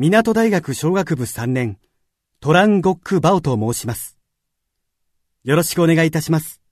港大学小学部3年、トラン・ゴック・バオと申します。よろしくお願いいたします。